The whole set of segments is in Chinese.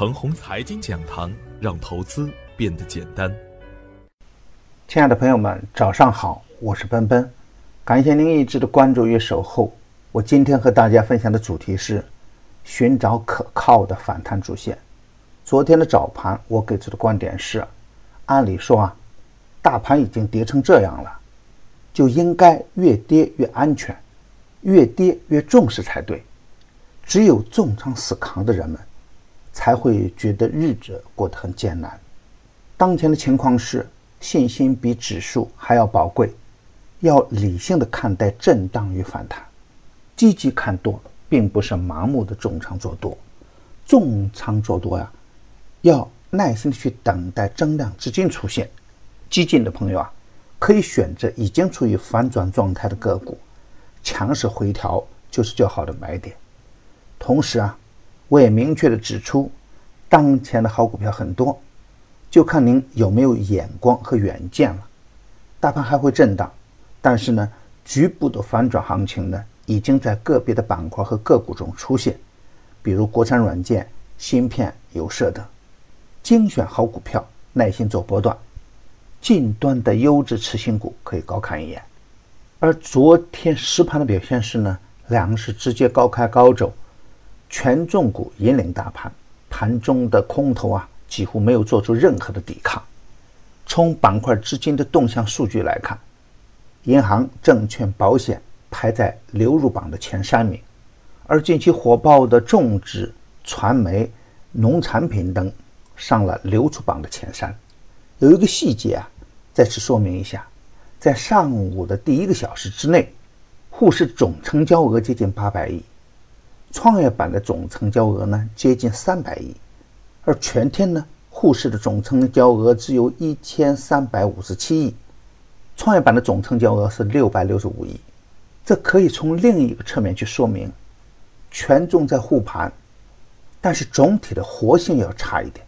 程红财经讲堂，让投资变得简单。亲爱的朋友们，早上好，我是奔奔，感谢您一直的关注与守候。我今天和大家分享的主题是寻找可靠的反弹主线。昨天的早盘，我给出的观点是：按理说啊，大盘已经跌成这样了，就应该越跌越安全，越跌越重视才对。只有重仓死扛的人们，才会觉得日子过得很艰难。当前的情况是，信心比指数还要宝贵，要理性的看待震荡与反弹。积极看多，并不是盲目的重仓做多，重仓做多呀，要耐心的去等待增量资金出现。激进的朋友啊，可以选择已经处于反转状态的个股，强势回调就是较好的买点。同时啊，我也明确的指出，当前的好股票很多，就看您有没有眼光和远见了。大盘还会震荡，但是呢，局部的反转行情呢？已经在个别的板块和个股中出现，比如国产软件、芯片、有色等。精选好股票，耐心做波段，近端的优质次新股可以高看一眼。而昨天实盘的表现是呢，两市直接高开高走，权重股引领大盘，盘中的空头啊几乎没有做出任何的抵抗。从板块资金的动向数据来看，银行、证券、保险。排在流入榜的前三名，而近期火爆的种植、传媒、农产品等上了流出榜的前三。有一个细节啊，再次说明一下，在上午的第一个小时之内，沪市总成交额接近八百亿，创业板的总成交额呢接近三百亿，而全天呢，沪市的总成交额只有一千三百五十七亿，创业板的总成交额是六百六十五亿。这可以从另一个侧面去说明，权重在护盘，但是总体的活性要差一点。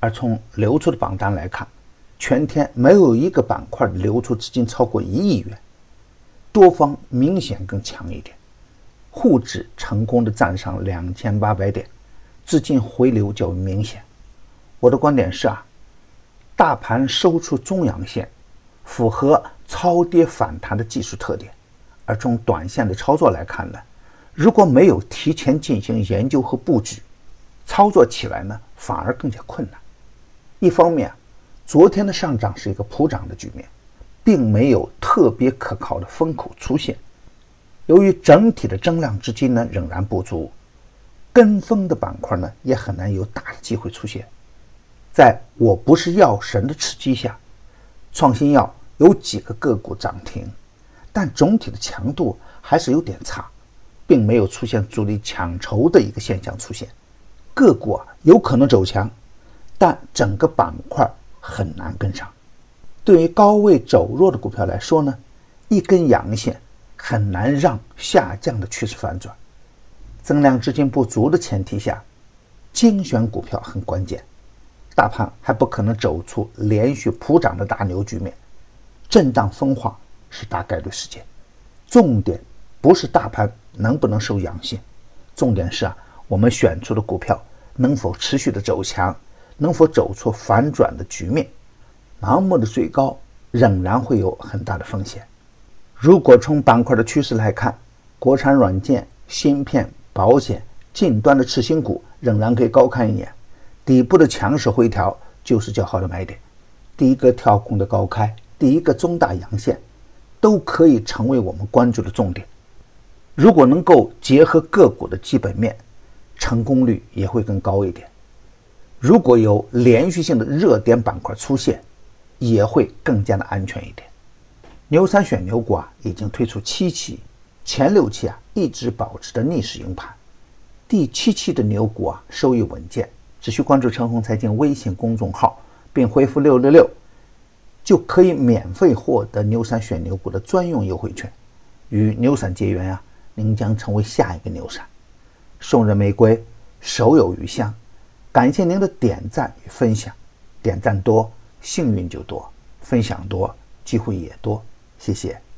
而从流出的榜单来看，全天没有一个板块流出资金超过一亿元，多方明显更强一点。沪指成功的站上两千八百点，资金回流较为明显。我的观点是啊，大盘收出中阳线，符合超跌反弹的技术特点。而从短线的操作来看呢，如果没有提前进行研究和布局，操作起来呢反而更加困难。一方面，昨天的上涨是一个普涨的局面，并没有特别可靠的风口出现。由于整体的增量资金呢仍然不足，跟风的板块呢也很难有大的机会出现。在我不是药神的刺激下，创新药有几个个股涨停。但总体的强度还是有点差，并没有出现主力抢筹的一个现象出现。个股啊有可能走强，但整个板块很难跟上。对于高位走弱的股票来说呢，一根阳线很难让下降的趋势反转。增量资金不足的前提下，精选股票很关键。大盘还不可能走出连续普涨的大牛局面，震荡分化。是大概率事件，重点不是大盘能不能收阳线，重点是啊，我们选出的股票能否持续的走强，能否走出反转的局面。盲目的追高仍然会有很大的风险。如果从板块的趋势来看，国产软件、芯片、保险、近端的次新股仍然可以高看一眼，底部的强势回调就是较好的买点。第一个跳空的高开，第一个中大阳线。都可以成为我们关注的重点。如果能够结合个股的基本面，成功率也会更高一点。如果有连续性的热点板块出现，也会更加的安全一点。牛三选牛股啊，已经推出七期，前六期啊一直保持着逆势赢盘。第七期的牛股啊收益稳健，只需关注陈红财经微信公众号，并回复六六六。就可以免费获得牛散选牛股的专用优惠券，与牛散结缘啊，您将成为下一个牛散。送人玫瑰，手有余香。感谢您的点赞与分享，点赞多，幸运就多；分享多，机会也多。谢谢。